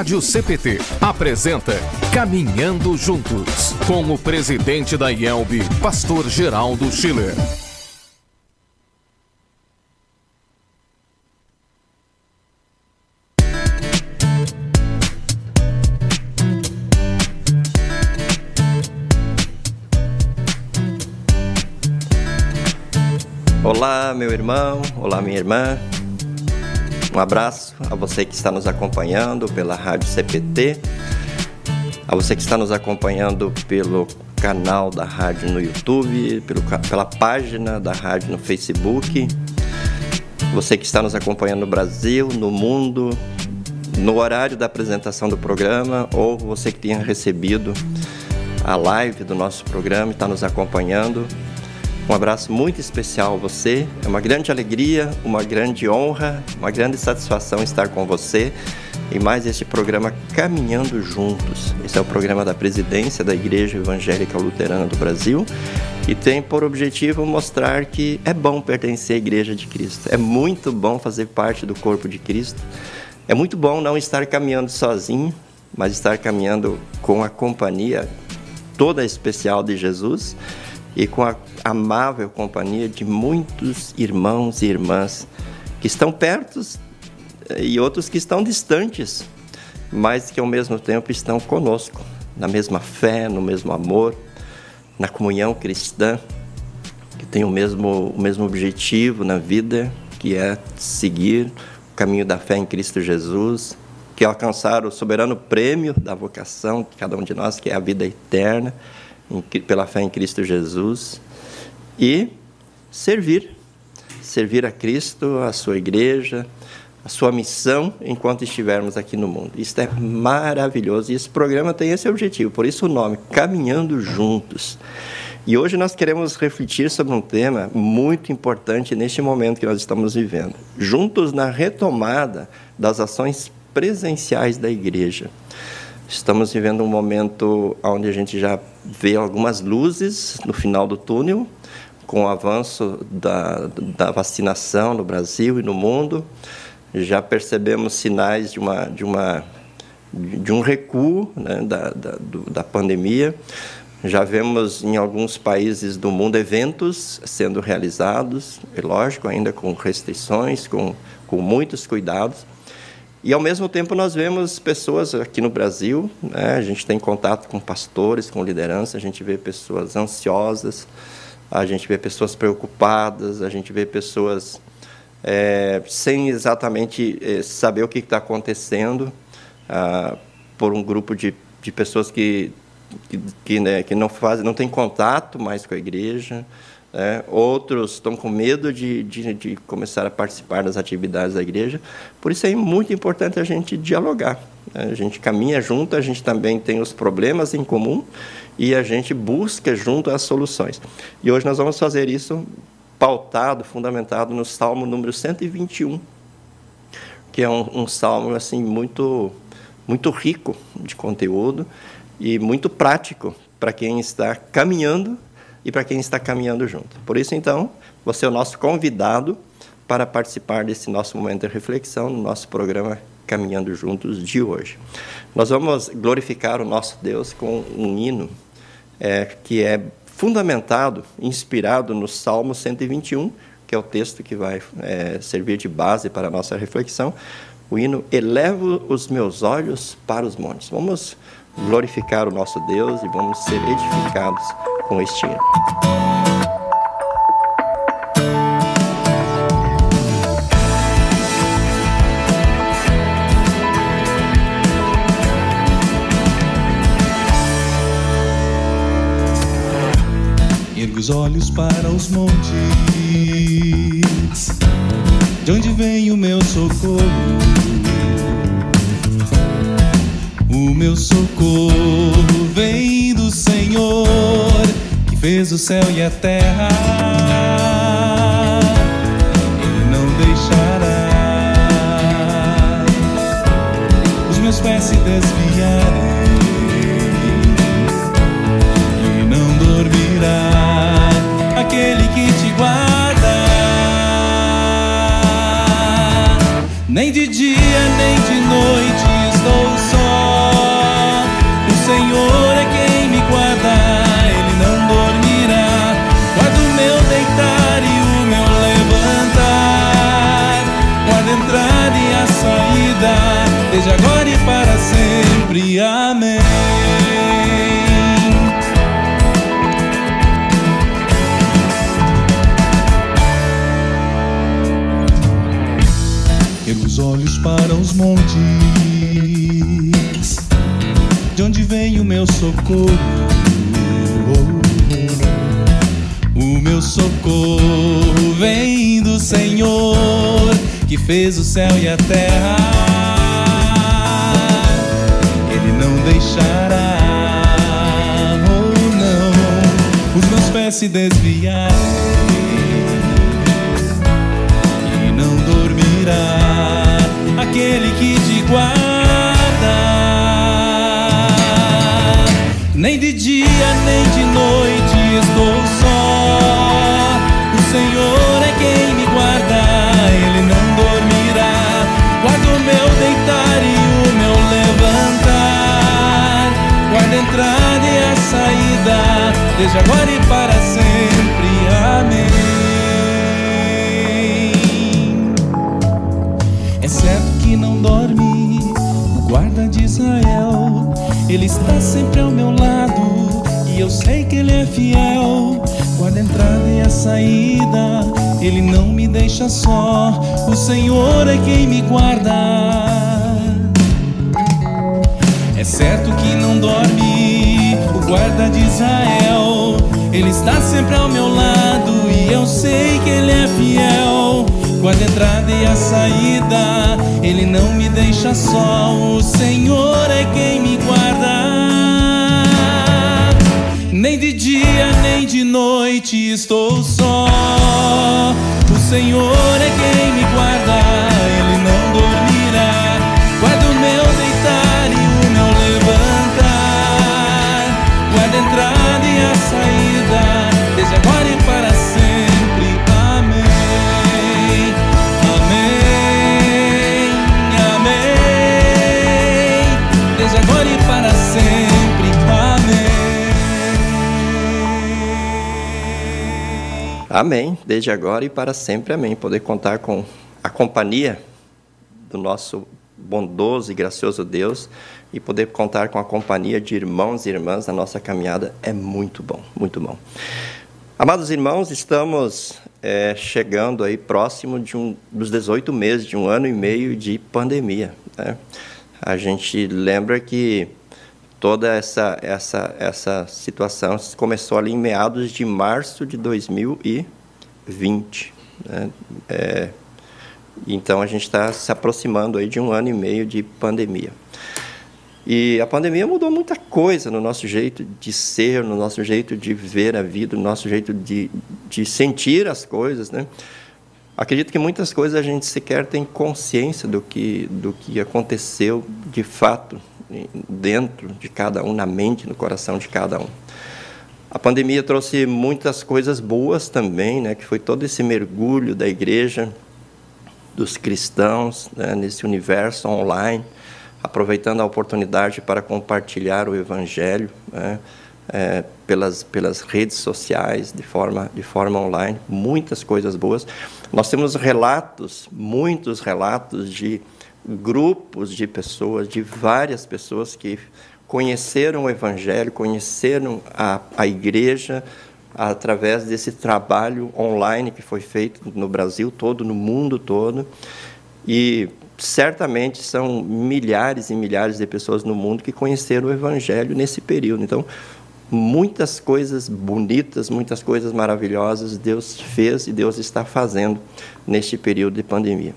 Rádio CPT apresenta Caminhando Juntos, com o presidente da IELB, pastor Geraldo Schiller. Olá, meu irmão, olá, minha irmã. Um abraço a você que está nos acompanhando pela Rádio CPT, a você que está nos acompanhando pelo canal da rádio no YouTube, pelo, pela página da rádio no Facebook, você que está nos acompanhando no Brasil, no mundo, no horário da apresentação do programa, ou você que tenha recebido a live do nosso programa e está nos acompanhando. Um abraço muito especial a você. É uma grande alegria, uma grande honra, uma grande satisfação estar com você em mais este programa Caminhando Juntos. Esse é o programa da presidência da Igreja Evangélica Luterana do Brasil e tem por objetivo mostrar que é bom pertencer à Igreja de Cristo. É muito bom fazer parte do corpo de Cristo. É muito bom não estar caminhando sozinho, mas estar caminhando com a companhia toda especial de Jesus e com a amável companhia de muitos irmãos e irmãs que estão perto e outros que estão distantes, mas que ao mesmo tempo estão conosco, na mesma fé, no mesmo amor, na comunhão cristã, que tem o mesmo, o mesmo objetivo na vida, que é seguir o caminho da fé em Cristo Jesus, que é alcançar o soberano prêmio da vocação de cada um de nós, que é a vida eterna pela fé em Cristo Jesus e servir, servir a Cristo, a sua igreja, a sua missão enquanto estivermos aqui no mundo. Isso é maravilhoso e esse programa tem esse objetivo, por isso o nome, Caminhando Juntos. E hoje nós queremos refletir sobre um tema muito importante neste momento que nós estamos vivendo. Juntos na retomada das ações presenciais da igreja. Estamos vivendo um momento onde a gente já vê algumas luzes no final do túnel, com o avanço da, da vacinação no Brasil e no mundo. Já percebemos sinais de, uma, de, uma, de um recuo né, da, da, da pandemia. Já vemos em alguns países do mundo eventos sendo realizados, é lógico, ainda com restrições, com, com muitos cuidados e ao mesmo tempo nós vemos pessoas aqui no Brasil, né, a gente tem contato com pastores, com liderança, a gente vê pessoas ansiosas, a gente vê pessoas preocupadas, a gente vê pessoas é, sem exatamente é, saber o que está acontecendo, ah, por um grupo de, de pessoas que, que, que, né, que não fazem, não tem contato mais com a igreja, é, outros estão com medo de, de, de, começar a participar das atividades da igreja. Por isso é muito importante a gente dialogar. Né? A gente caminha junto, a gente também tem os problemas em comum e a gente busca junto as soluções. E hoje nós vamos fazer isso pautado, fundamentado no Salmo número 121, que é um, um salmo assim muito, muito rico de conteúdo e muito prático para quem está caminhando e para quem está caminhando junto. Por isso, então, você é o nosso convidado para participar desse nosso momento de reflexão no nosso programa Caminhando Juntos de hoje. Nós vamos glorificar o nosso Deus com um hino é, que é fundamentado, inspirado no Salmo 121, que é o texto que vai é, servir de base para a nossa reflexão. O hino Elevo os meus olhos para os montes. Vamos glorificar o nosso Deus e vamos ser edificados com este os olhos para os montes, de onde vem o meu socorro? O meu socorro vem do Senhor fez o céu e a terra. Ele não deixará os meus pés se desviarem e não dormirá aquele que te guarda. Nem de dia nem de noite agora e para sempre. Amém. Ergo os olhos para os montes, de onde vem o meu socorro? O meu socorro vem do Senhor que fez o céu e a terra. Deixará, oh não, os meus pés se desviarem e não dormirá aquele que te guarda. Nem de dia nem de noite estou só. O Senhor desde agora e para sempre. Amém. É certo que não dorme o guarda de Israel. Ele está sempre ao meu lado e eu sei que ele é fiel. Guarda a entrada e a saída, ele não me deixa só. O Senhor é quem me guarda. É certo que não dorme guarda de Israel. Ele está sempre ao meu lado e eu sei que ele é fiel. Guarda a entrada e a saída, ele não me deixa só. O Senhor é quem me guarda. Nem de dia nem de noite estou só. O Senhor é quem me guarda, Amém. Desde agora e para sempre, amém. Poder contar com a companhia do nosso bondoso e gracioso Deus e poder contar com a companhia de irmãos e irmãs na nossa caminhada é muito bom, muito bom. Amados irmãos, estamos é, chegando aí próximo de um, dos 18 meses, de um ano e meio de pandemia. Né? A gente lembra que toda essa, essa, essa situação começou ali em meados de março de 2020. Né? É, então a gente está se aproximando aí de um ano e meio de pandemia. E a pandemia mudou muita coisa no nosso jeito de ser, no nosso jeito de ver a vida, no nosso jeito de, de sentir as coisas, né? Acredito que muitas coisas a gente sequer tem consciência do que, do que aconteceu de fato dentro de cada um, na mente, no coração de cada um. A pandemia trouxe muitas coisas boas também, né? Que foi todo esse mergulho da igreja, dos cristãos, né? nesse universo online aproveitando a oportunidade para compartilhar o Evangelho né, é, pelas, pelas redes sociais, de forma, de forma online, muitas coisas boas. Nós temos relatos, muitos relatos de grupos de pessoas, de várias pessoas que conheceram o Evangelho, conheceram a, a igreja através desse trabalho online que foi feito no Brasil todo, no mundo todo. E certamente são milhares e milhares de pessoas no mundo que conheceram o Evangelho nesse período. Então, muitas coisas bonitas, muitas coisas maravilhosas Deus fez e Deus está fazendo neste período de pandemia.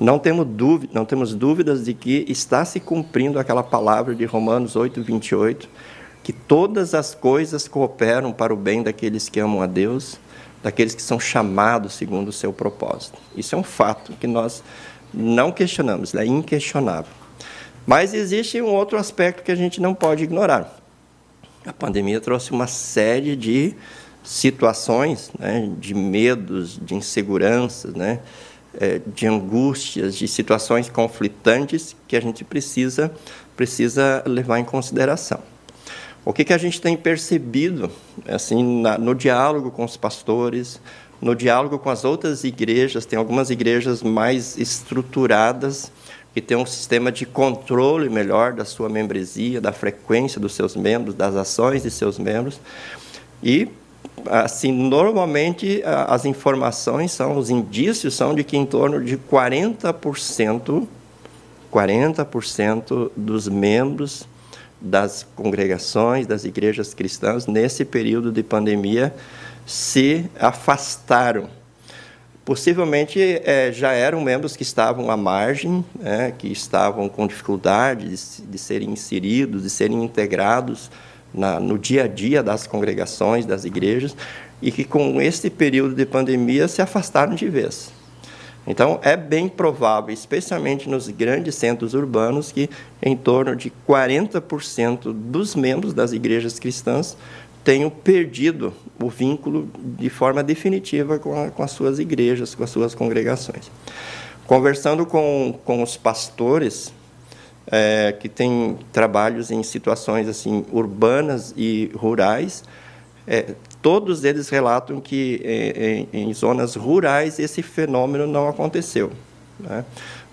Não temos, dúvida, não temos dúvidas de que está se cumprindo aquela palavra de Romanos 8, 28, que todas as coisas cooperam para o bem daqueles que amam a Deus, daqueles que são chamados segundo o seu propósito. Isso é um fato que nós não questionamos, é inquestionável. Mas existe um outro aspecto que a gente não pode ignorar. A pandemia trouxe uma série de situações, né, de medos, de inseguranças, né, é, de angústias, de situações conflitantes que a gente precisa, precisa levar em consideração. O que, que a gente tem percebido assim na, no diálogo com os pastores, no diálogo com as outras igrejas, tem algumas igrejas mais estruturadas, que tem um sistema de controle melhor da sua membresia, da frequência dos seus membros, das ações de seus membros. E assim, normalmente as informações são, os indícios são de que em torno de 40%, 40% dos membros das congregações, das igrejas cristãs, nesse período de pandemia, se afastaram. Possivelmente é, já eram membros que estavam à margem, né, que estavam com dificuldade de, de serem inseridos, de serem integrados na, no dia a dia das congregações, das igrejas, e que com esse período de pandemia se afastaram de vez. Então, é bem provável, especialmente nos grandes centros urbanos, que em torno de 40% dos membros das igrejas cristãs tenham perdido o vínculo de forma definitiva com, a, com as suas igrejas, com as suas congregações. Conversando com, com os pastores, é, que têm trabalhos em situações assim urbanas e rurais, é, todos eles relatam que é, em, em, zonas rurais esse fenômeno não aconteceu. Né?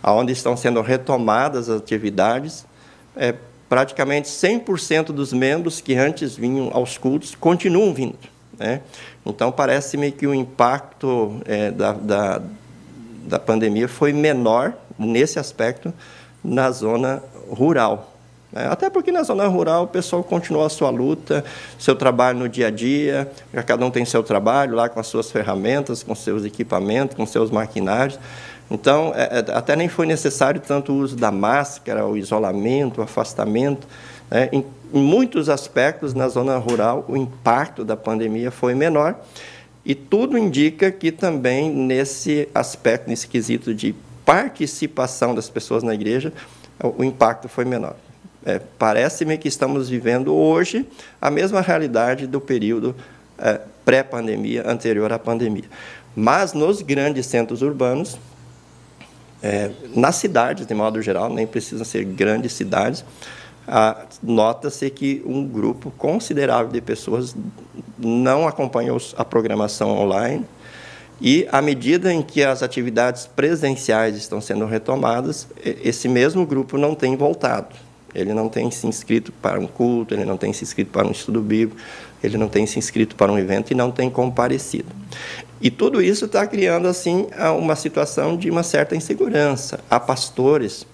Onde estão sendo retomadas as atividades, é, praticamente 100% dos membros que antes vinham aos cultos continuam vindo. Né? Então, parece-me que o impacto é, da, da, da pandemia foi menor nesse aspecto na zona rural. Né? Até porque na zona rural o pessoal continua a sua luta, seu trabalho no dia a dia, cada um tem seu trabalho lá com as suas ferramentas, com seus equipamentos, com seus maquinários. Então, é, é até nem foi necessário tanto o uso da máscara, o isolamento, o afastamento. Né? Em, muitos aspectos, na zona rural, o impacto da pandemia foi menor. E tudo indica que também nesse aspecto, nesse quesito de participação das pessoas na igreja, o impacto foi menor. É, Parece-me que estamos vivendo hoje a mesma realidade do período é, pré-pandemia, anterior à pandemia. Mas nos grandes centros urbanos, é, nas cidades, de modo geral, nem precisam ser grandes cidades, nota-se que um grupo considerável de pessoas não acompanhou a programação online e, à medida em que as atividades presenciais estão sendo retomadas, esse mesmo grupo não tem voltado. Ele não tem se inscrito para um culto, ele não tem se inscrito para um estudo bíblico, ele não tem se inscrito para um evento e não tem comparecido. E tudo isso está criando assim uma situação de uma certa insegurança. Há pastores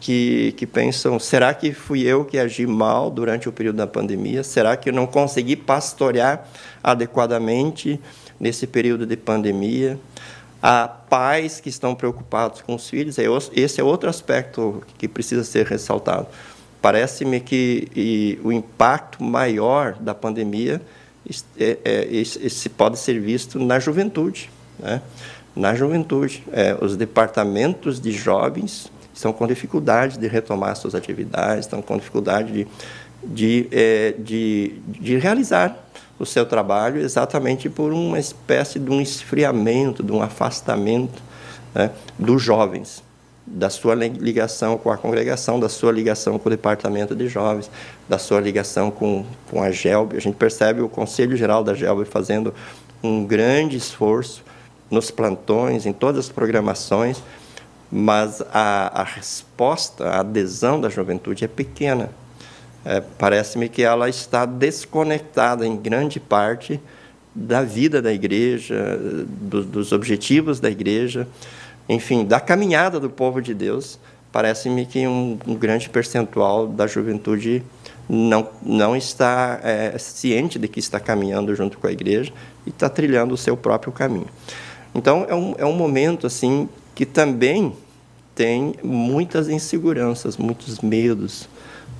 que, que pensam: será que fui eu que agi mal durante o período da pandemia? Será que eu não consegui pastorear adequadamente nesse período de pandemia? Há pais que estão preocupados com os filhos, é esse é outro aspecto que precisa ser ressaltado. Parece-me que e, o impacto maior da pandemia é, é, esse pode ser visto na juventude. Né? Na juventude, é, os departamentos de jovens estão com dificuldade de retomar suas atividades, estão com dificuldade de, de, é, de, de realizar o seu trabalho exatamente por uma espécie de um esfriamento, de um afastamento né, dos jovens da sua ligação com a congregação, da sua ligação com o departamento de jovens, da sua ligação com, com a GELB. A gente percebe o Conselho Geral da GELB fazendo um grande esforço nos plantões, em todas as programações, mas a, a resposta, a adesão da juventude é pequena. É, Parece-me que ela está desconectada em grande parte da vida da igreja, do, dos objetivos da igreja enfim, da caminhada do povo de Deus, parece-me que um, um, grande percentual da juventude não, não está é, ciente de que está caminhando junto com a igreja e está trilhando o seu próprio caminho. Então, é um, é um momento assim que também tem muitas inseguranças, muitos medos,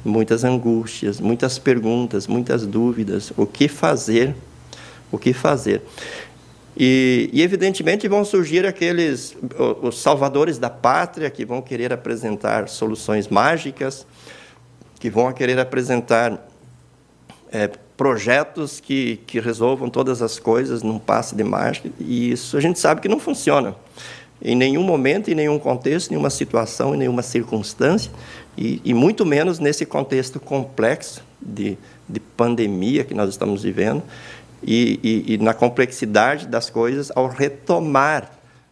muitas angústias, muitas perguntas, muitas dúvidas. O que fazer? O que fazer? E, e, evidentemente vão surgir aqueles os salvadores da pátria que vão querer apresentar soluções mágicas, que vão querer apresentar é, projetos que, que resolvam todas as coisas num passe de mágica. E isso a gente sabe que não funciona. Em nenhum momento, em nenhum contexto, em nenhuma situação, em nenhuma circunstância, e, e muito menos nesse contexto complexo de, de pandemia que nós estamos vivendo, e, e, e na complexidade das coisas ao retomar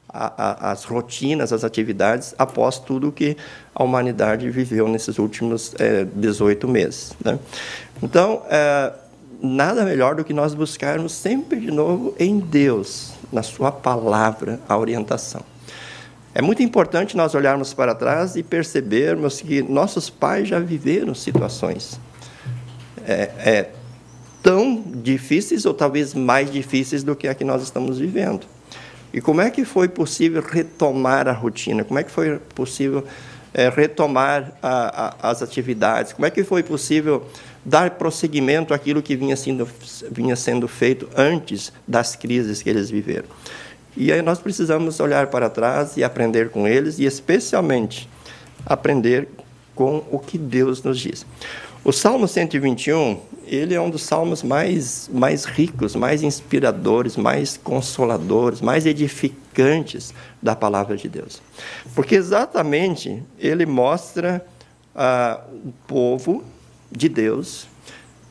a, a, as rotinas, as atividades após tudo que a humanidade viveu nesses últimos é, 18 meses. Né? Então, é, nada melhor do que nós buscarmos sempre de novo em Deus, na Sua palavra, a orientação. É muito importante nós olharmos para trás e percebermos que nossos pais já viveram situações é, é, tão difíceis ou talvez mais difíceis do que a que nós estamos vivendo. E como é que foi possível retomar a rotina? Como é que foi possível é, retomar a, a, as atividades? Como é que foi possível dar prosseguimento àquilo que vinha sendo, vinha sendo feito antes das crises que eles viveram? E aí nós precisamos olhar para trás e aprender com eles, e especialmente aprender com o que Deus nos diz. O Salmo 121, ele é um dos salmos mais, mais ricos, mais inspiradores, mais consoladores, mais edificantes da palavra de Deus. Porque exatamente ele mostra ah, o povo de Deus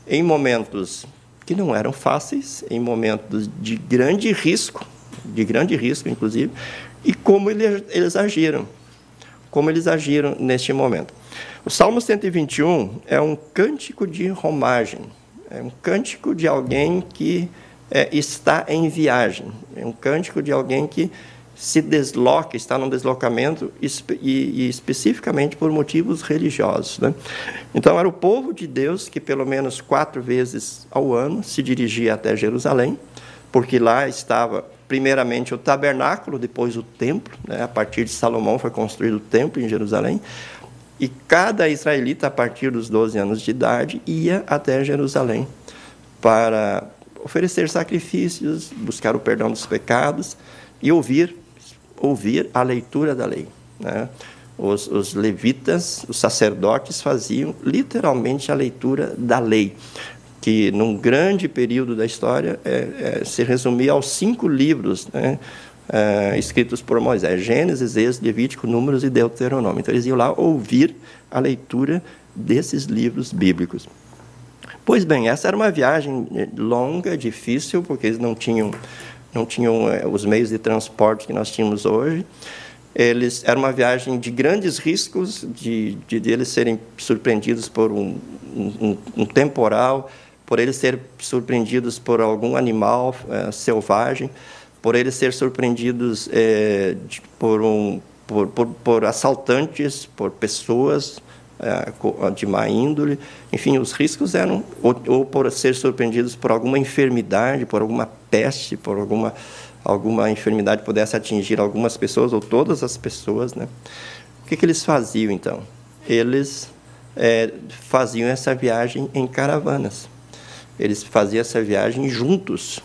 em momentos que não eram fáceis, em momentos de grande risco, de grande risco, inclusive, e como eles, agiram, como eles agiram neste momento. O Salmo 121 é um cântico de romagem, é um cântico de alguém que é, está em viagem, é um cântico de alguém que se desloca, está num deslocamento e, e especificamente por motivos religiosos. Né? Então, era o povo de Deus que, pelo menos quatro vezes ao ano, se dirigia até Jerusalém, porque lá estava, primeiramente, o tabernáculo, depois o templo. Né? A partir de Salomão foi construído o templo em Jerusalém. E cada israelita, a partir dos 12 anos de idade, ia até Jerusalém para oferecer sacrifícios, buscar o perdão dos pecados e ouvir, ouvir a leitura da lei. Né? Os, os, levitas, os sacerdotes, faziam literalmente a leitura da lei, que num grande período da história é, é, se resumia aos cinco livros, né? uh, escritos por Moisés: Gênesis, Êxodo, Levítico, Números e Deuteronômio. Então eles iam lá ouvir a leitura desses livros bíblicos. Pois bem, essa era uma viagem eh, longa, difícil, porque eles não tinham, não tinham é, os meios de transporte que nós tínhamos hoje. Eles era uma viagem de grandes riscos, de, de, de eles serem surpreendidos por um, um, um, temporal, por eles serem surpreendidos por algum animal é, selvagem por eles ser surpreendidos é, de, por, um, por, por, por, assaltantes, por pessoas é, de má índole. Enfim, os riscos eram ou, ou, por ser surpreendidos por alguma enfermidade, por alguma peste, por alguma, alguma enfermidade pudesse atingir algumas pessoas ou todas as pessoas. Né? O que, que eles faziam, então? Eles é, faziam essa viagem em caravanas. Eles faziam essa viagem juntos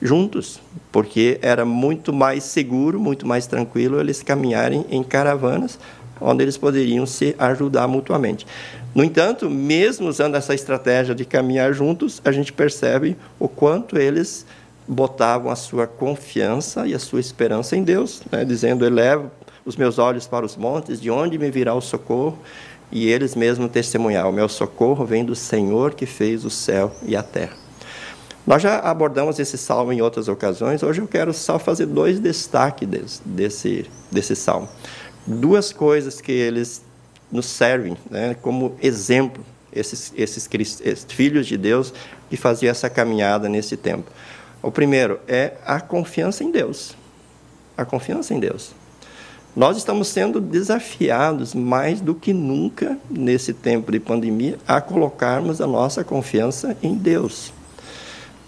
juntos, porque era muito mais seguro, muito mais tranquilo eles caminharem em caravanas, onde eles poderiam se ajudar mutuamente. No entanto, mesmo usando essa estratégia de caminhar juntos, a gente percebe o quanto eles botavam a sua confiança e a sua esperança em Deus, né? dizendo: Elevo os meus olhos para os montes, de onde me virá o socorro? E eles mesmos testemunharam: O meu socorro vem do Senhor que fez o céu e a terra. Nós já abordamos esse salmo em outras ocasiões, hoje eu quero só fazer dois destaques desse, desse, desse salmo. Duas coisas que eles nos servem né, como exemplo, esses, esses, esses filhos de Deus que faziam essa caminhada nesse tempo. O primeiro é a confiança em Deus. A confiança em Deus. Nós estamos sendo desafiados mais do que nunca nesse tempo de pandemia a colocarmos a nossa confiança em Deus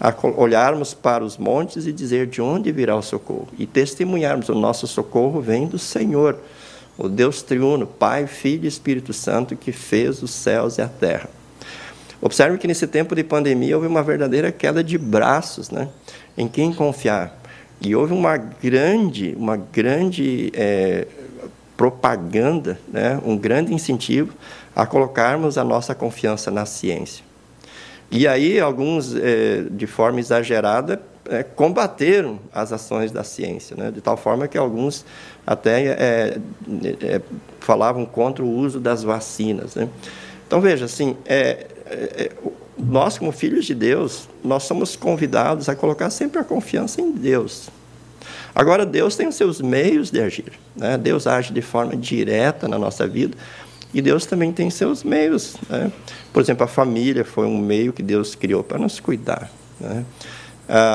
a olharmos para os montes e dizer de onde virá o socorro e testemunharmos o nosso socorro vem do Senhor, o Deus triuno, Pai, Filho e Espírito Santo que fez os céus e a terra. Observe que nesse tempo de pandemia houve uma verdadeira queda de braços, né? Em quem confiar. E houve uma grande, uma grande é, propaganda, né? um grande incentivo a colocarmos a nossa confiança na ciência. E aí, alguns, é, de forma exagerada, é, combateram as ações da ciência, né? de tal forma que alguns até é, é, falavam contra o uso das vacinas. Né? Então, veja, assim, é, é, nós, como filhos de Deus, nós somos convidados a colocar sempre a confiança em Deus. Agora, Deus tem os seus meios de agir. Né? Deus age de forma direta na nossa vida e Deus também tem seus meios. Né? Por exemplo, a família foi um meio que Deus criou para nos cuidar. Né?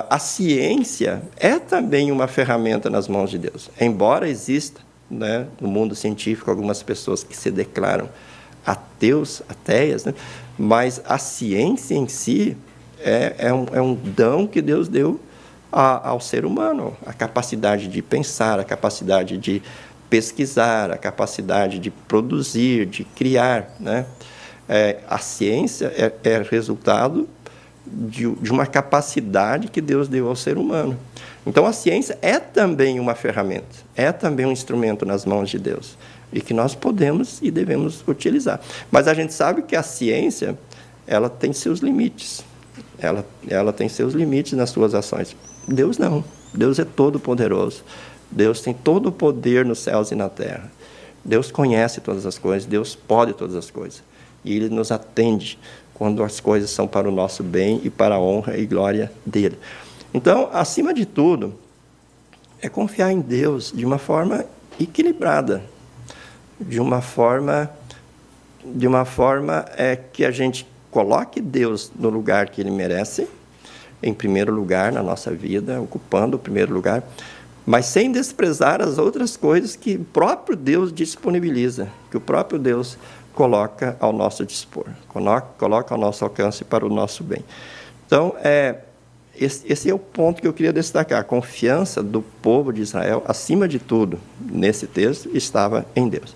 a ciência é também uma ferramenta nas mãos de Deus. Embora exista né, no mundo científico algumas pessoas que se declaram ateus, ateias, né? Mas a ciência em si é, é, um, é um dom que Deus deu a, ao ser humano, a capacidade de pensar, a capacidade de pesquisar, a capacidade de produzir, de criar. Né? É, a ciência é, é resultado de, de, uma capacidade que Deus deu ao ser humano. Então, a ciência é também uma ferramenta, é também um instrumento nas mãos de Deus e que nós podemos e devemos utilizar. Mas a gente sabe que a ciência ela tem seus limites, ela, ela tem seus limites nas suas ações. Deus não. Deus é todo poderoso. Deus tem todo o poder nos céus e na terra. Deus conhece todas as coisas, Deus pode todas as coisas. E Ele nos atende quando as coisas são para o nosso bem e para a honra e glória dele. Então, acima de tudo, é confiar em Deus de uma forma equilibrada, de uma forma, de uma forma é, que a gente coloque Deus no lugar que Ele merece, em primeiro lugar na nossa vida, ocupando o primeiro lugar, mas sem desprezar as outras coisas que o próprio Deus disponibiliza, que o próprio Deus coloca ao nosso dispor, coloca ao nosso alcance para o nosso bem. Então, é, esse, esse, é o ponto que eu queria destacar. A confiança do povo de Israel, acima de tudo, nesse texto, estava em Deus.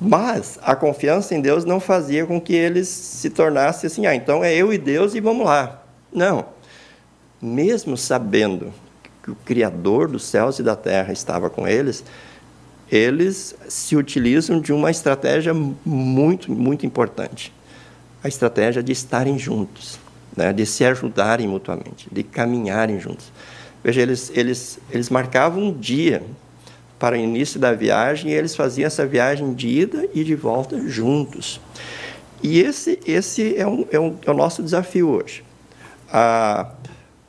Mas a confiança em Deus não fazia com que eles se tornassem assim, ah, então é eu e Deus e vamos lá. Não. Mesmo sabendo que o Criador dos céus e da terra estava com eles, eles se utilizam de uma estratégia muito, muito importante. A estratégia de estarem juntos, né? de se ajudarem mutuamente, de caminharem juntos. Veja, eles, eles, eles marcavam um dia para o início da viagem e eles faziam essa viagem de ida e de volta juntos. E esse, esse é, um, é, um, é o nosso desafio hoje. A,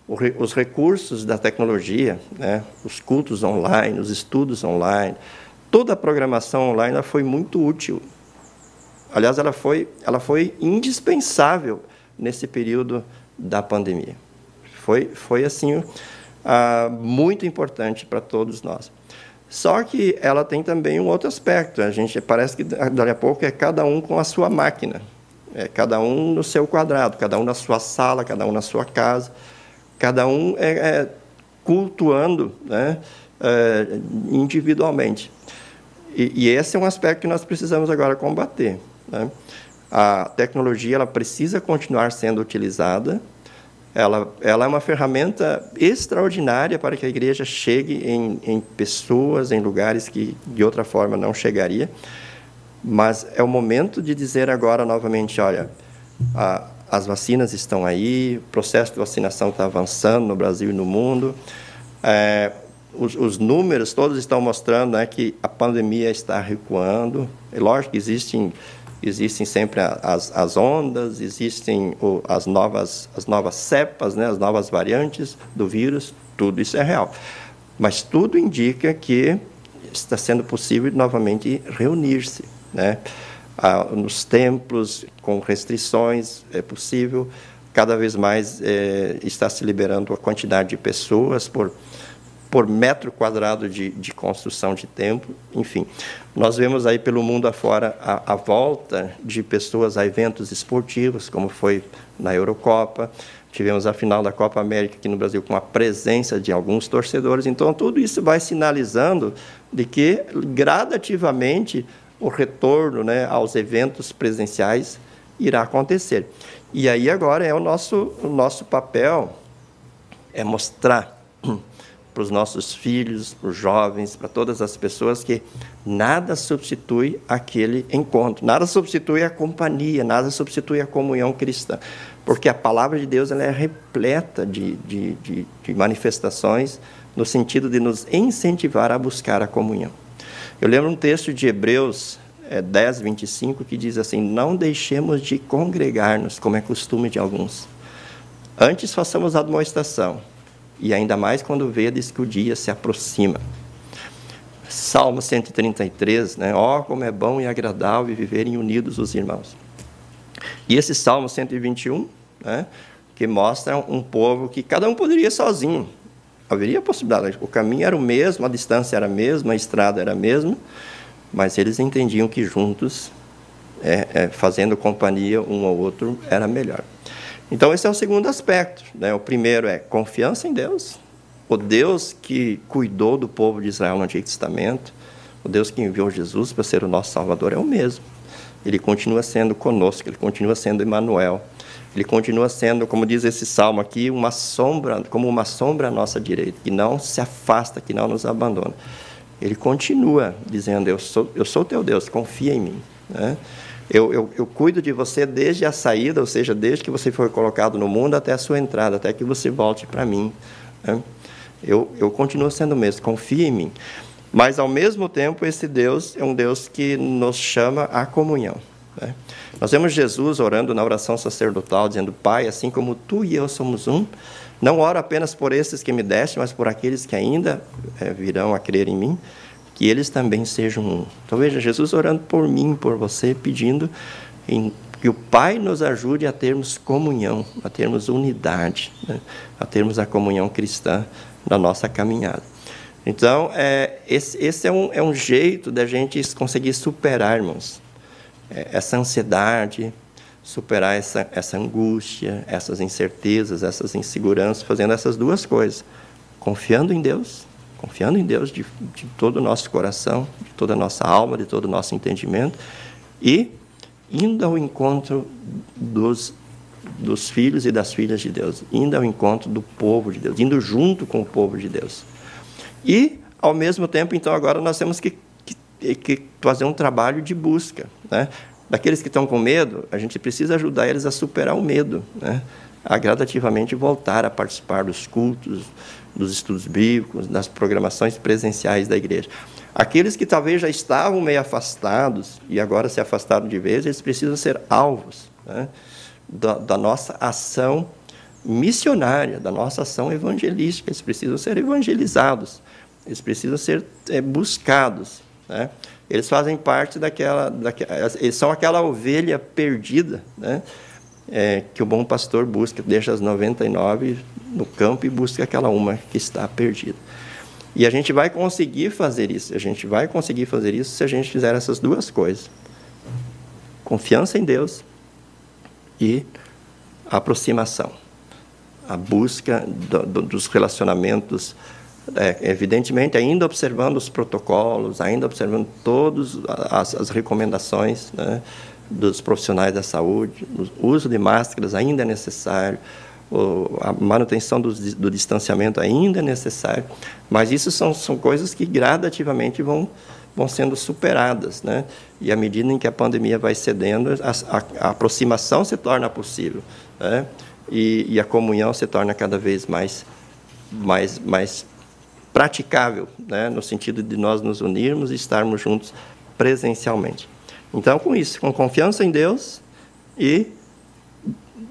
os recursos da tecnologia, né, os cultos online, os estudos online, toda a programação online foi muito útil. Aliás, ela foi, ela foi indispensável nesse período da pandemia. Foi, foi assim, uh, muito importante para todos nós. Só que ela tem também um outro aspecto. A gente parece que daqui a pouco é cada um com a sua máquina, é cada um no seu quadrado, cada um na sua sala, cada um na sua casa cada um é, é cultuando né, é, individualmente. E, e, esse é um aspecto que nós precisamos agora combater. Né? A tecnologia ela precisa continuar sendo utilizada, ela, ela é uma ferramenta extraordinária para que a igreja chegue em, em pessoas, em lugares que de outra forma não chegaria. Mas é o momento de dizer agora novamente: olha, a, as vacinas estão aí, o processo de vacinação está avançando no Brasil e no mundo. É, os, os, números todos estão mostrando né, que a pandemia está recuando. É lógico que existem, existem sempre as, as ondas, existem o, as, novas, as novas cepas, né, as novas variantes do vírus, tudo isso é real. Mas tudo indica que está sendo possível novamente reunir-se. Né? ah, nos templos, com restrições, é possível. Cada vez mais é, está se liberando a quantidade de pessoas por, por metro quadrado de, de construção de templo. Enfim, nós vemos aí pelo mundo afora a, a volta de pessoas a eventos esportivos, como foi na Eurocopa. Tivemos a final da Copa América aqui no Brasil com a presença de alguns torcedores. Então, tudo isso vai sinalizando de que, gradativamente, o retorno né, aos eventos presenciais irá acontecer. E aí agora é o nosso, o nosso papel é mostrar para os nossos filhos, para os jovens, para todas as pessoas que nada substitui aquele encontro, nada substitui a companhia, nada substitui a comunhão cristã, porque a palavra de Deus ela é repleta de, de, de, de manifestações no sentido de nos incentivar a buscar a comunhão. Eu lembro um texto de Hebreus é, 10, 25, que diz assim: Não deixemos de congregar-nos, como é costume de alguns. Antes façamos a admoestação, e ainda mais quando vês que o dia se aproxima. Salmo 133, né? Ó, oh, como é bom e agradável viverem unidos os irmãos. E esse Salmo 121, né? Que mostra um povo que cada um poderia ir sozinho. Haveria possibilidade. O caminho era o mesmo, a distância era a mesma, a estrada era a mesma, mas eles entendiam que juntos, é, é, fazendo companhia um ao outro, era melhor. Então, esse é o segundo aspecto. Né? O primeiro é confiança em Deus, o Deus que cuidou do povo de Israel no Antigo Testamento, o Deus que enviou Jesus para ser o nosso Salvador é o mesmo. Ele continua sendo conosco, ele continua sendo Emmanuel. Ele continua sendo, como diz esse salmo aqui, uma sombra, como uma sombra à nossa direita, que não se afasta, que não nos abandona. Ele continua dizendo: Eu sou, eu sou teu Deus, confia em mim. Né? Eu, eu, eu, cuido de você desde a saída, ou seja, desde que você foi colocado no mundo até a sua entrada, até que você volte para mim. Né? Eu, eu continuo sendo o mesmo, confia em mim. Mas, ao mesmo tempo, esse Deus é um Deus que nos chama à comunhão. Né? Nós vemos Jesus orando na oração sacerdotal, dizendo: Pai, assim como tu e eu somos um, não oro apenas por esses que me deste, mas por aqueles que ainda é, virão a crer em mim, que eles também sejam. Então, veja, Jesus orando por mim, por você, pedindo que o Pai nos ajude a termos comunhão, a termos unidade, né? a termos a comunhão cristã na nossa caminhada. Então, é, esse, esse é, um, é um jeito da gente conseguir superar, irmãos, é, essa ansiedade, superar essa, essa angústia, essas incertezas, essas inseguranças, fazendo essas duas coisas: confiando em Deus, confiando em Deus de, de todo o nosso coração, de toda a nossa alma, de todo o nosso entendimento, e indo ao encontro dos dos filhos e das filhas de Deus, indo ao encontro do povo de Deus, indo junto com o povo de Deus. E, ao mesmo tempo, então, agora nós temos que, que, que fazer um trabalho de busca. Né? Daqueles que estão com medo, a gente precisa ajudar eles a superar o medo, né? A gradativamente voltar a participar dos cultos, dos estudos bíblicos, das programações presenciais da igreja. Aqueles que talvez já estavam meio afastados e agora se afastaram de vez, eles precisam ser alvos. Né? da, da nossa ação missionária, da nossa ação evangelística. Eles precisam ser evangelizados, eles precisam ser é, buscados. Né? Eles fazem parte daquela, daquela, eles são aquela ovelha perdida, né? É, que o bom pastor busca, deixa as 99 no campo e busca aquela uma que está perdida. E a gente vai conseguir fazer isso, a gente vai conseguir fazer isso se a gente fizer essas duas coisas: confiança em Deus e aproximação, a busca do, do, dos relacionamentos, é, evidentemente ainda observando os protocolos, ainda observando todas as, as recomendações né, dos profissionais da saúde, o uso de máscaras ainda é necessário, a manutenção do, do, distanciamento ainda é necessário, mas isso são, são coisas que gradativamente vão vão sendo superadas, né? E à medida em que a pandemia vai cedendo, a, a, a aproximação se torna possível, né? E, e, a comunhão se torna cada vez mais, mais, mais praticável, né? No sentido de nós nos unirmos e estarmos juntos presencialmente. Então, com isso, com confiança em Deus e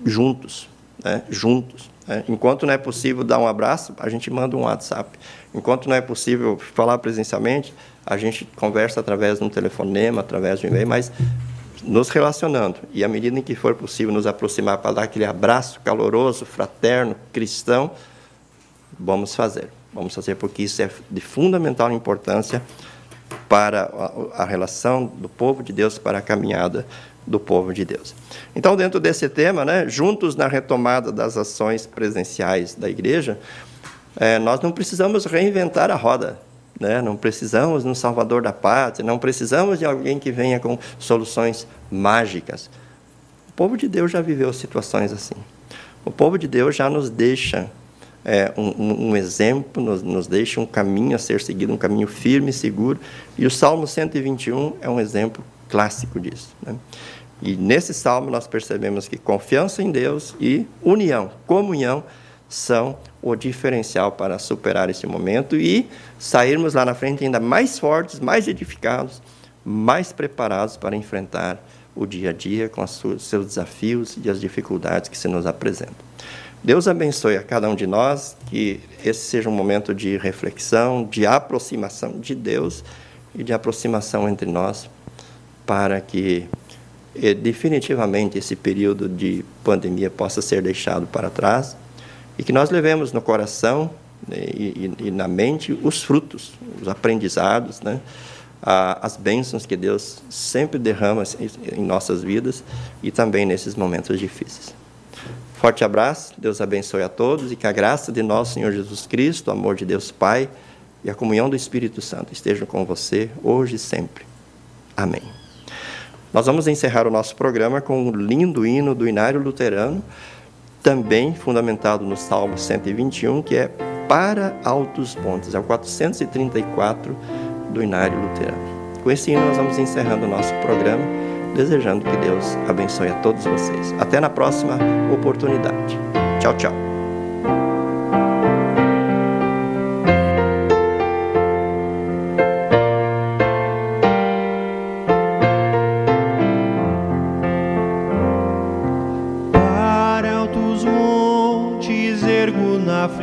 juntos, né? Juntos. Né? Enquanto não é possível dar um abraço, a gente manda um WhatsApp. Enquanto não é possível falar presencialmente, a gente conversa através de um telefonema, através de um e-mail, mas nos relacionando. E à medida em que for possível nos aproximar para dar aquele abraço caloroso, fraterno, cristão, vamos fazer. Vamos fazer porque isso é de fundamental importância para a, relação do povo de Deus, para a caminhada do povo de Deus. Então, dentro desse tema, né, juntos na retomada das ações presenciais da igreja, é, nós não precisamos reinventar a roda. Né? Não precisamos de um salvador da pátria, não precisamos de alguém que venha com soluções mágicas. O povo de Deus já viveu situações assim. O povo de Deus já nos deixa é, um, um, exemplo, nos, nos deixa um caminho a ser seguido, um caminho firme e seguro. E o Salmo 121 é um exemplo clássico disso. Né? E nesse salmo nós percebemos que confiança em Deus e união, comunhão, são o diferencial para superar esse momento e sairmos lá na frente ainda mais fortes, mais edificados, mais preparados para enfrentar o dia a dia com os seus desafios e as dificuldades que se nos apresentam. Deus abençoe a cada um de nós, que esse seja um momento de reflexão, de aproximação de Deus e de aproximação entre nós, para que eh, definitivamente esse período de pandemia possa ser deixado para trás e que nós levemos no coração né, e, e, e, na mente os frutos, os aprendizados, né? as bênçãos que Deus sempre derrama em nossas vidas e também nesses momentos difíceis. Forte abraço, Deus abençoe a todos e que a graça de nosso Senhor Jesus Cristo, o amor de Deus Pai e a comunhão do Espírito Santo estejam com você hoje e sempre. Amém. Nós vamos encerrar o nosso programa com um lindo hino do Inário Luterano, também fundamentado no Salmo 121, que é Para Altos Montes, é o 434 do Inário Luterano. Com esse hino, nós vamos encerrando o nosso programa, desejando que Deus abençoe a todos vocês. Até na próxima oportunidade. Tchau, tchau.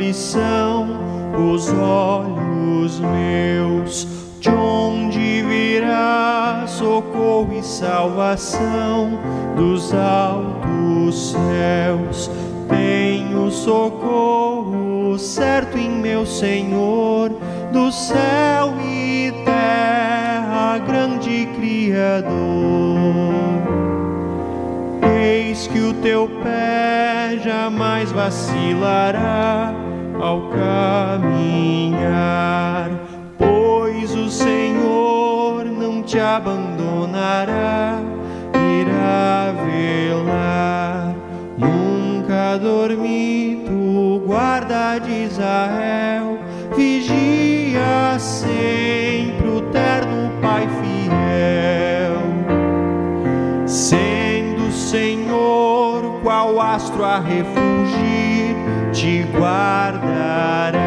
aflição os olhos meus, de onde virá socorro e salvação dos altos céus. Tenho socorro certo em meu Senhor, do céu e terra, grande Criador. Eis que o teu pé jamais vacilará ao caminhar, te abandonará, irá velar. Nunca dormi, tu guarda de Israel, vigia sempre o terno Pai fiel. Sendo Senhor qual astro a refugir, te guardará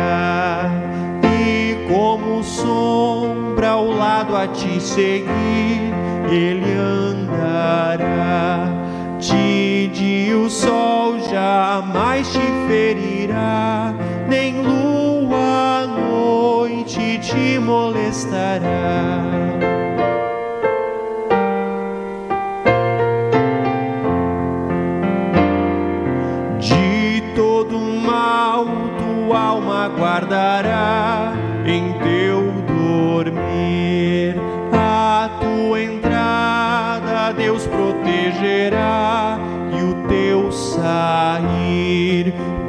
te seguir ele andará. De dia o sol jamais te ferirá nem lua à noite te molestará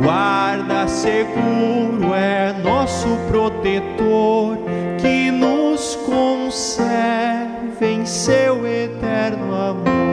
Guarda seguro é nosso protetor que nos conserve em seu eterno amor.